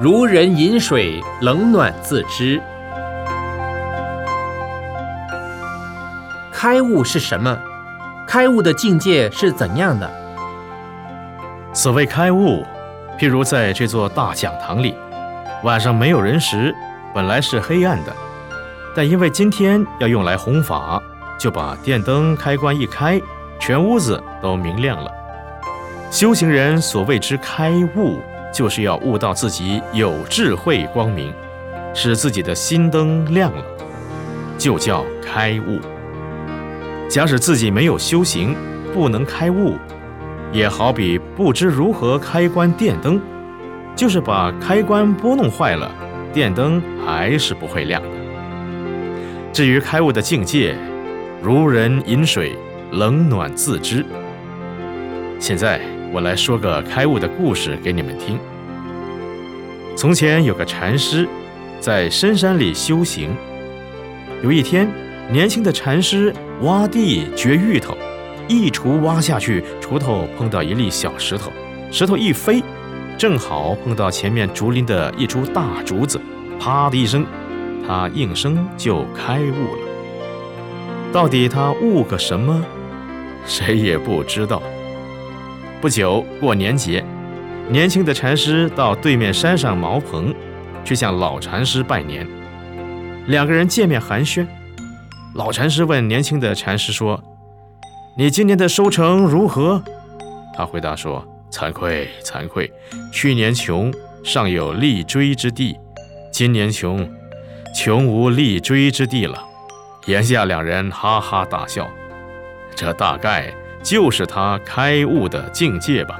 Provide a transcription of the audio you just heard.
如人饮水，冷暖自知。开悟是什么？开悟的境界是怎样的？所谓开悟，譬如在这座大讲堂里，晚上没有人时，本来是黑暗的，但因为今天要用来弘法，就把电灯开关一开，全屋子都明亮了。修行人所谓之开悟，就是要悟到自己有智慧光明，使自己的心灯亮了，就叫开悟。假使自己没有修行，不能开悟，也好比不知如何开关电灯，就是把开关拨弄坏了，电灯还是不会亮的。至于开悟的境界，如人饮水，冷暖自知。现在我来说个开悟的故事给你们听。从前有个禅师，在深山里修行，有一天。年轻的禅师挖地掘芋头，一锄挖下去，锄头碰到一粒小石头，石头一飞，正好碰到前面竹林的一株大竹子，啪的一声，他应声就开悟了。到底他悟个什么，谁也不知道。不久过年节，年轻的禅师到对面山上茅棚，去向老禅师拜年，两个人见面寒暄。老禅师问年轻的禅师说：“你今年的收成如何？”他回答说：“惭愧，惭愧，去年穷，尚有立锥之地；今年穷，穷无立锥之地了。”言下两人哈哈大笑。这大概就是他开悟的境界吧。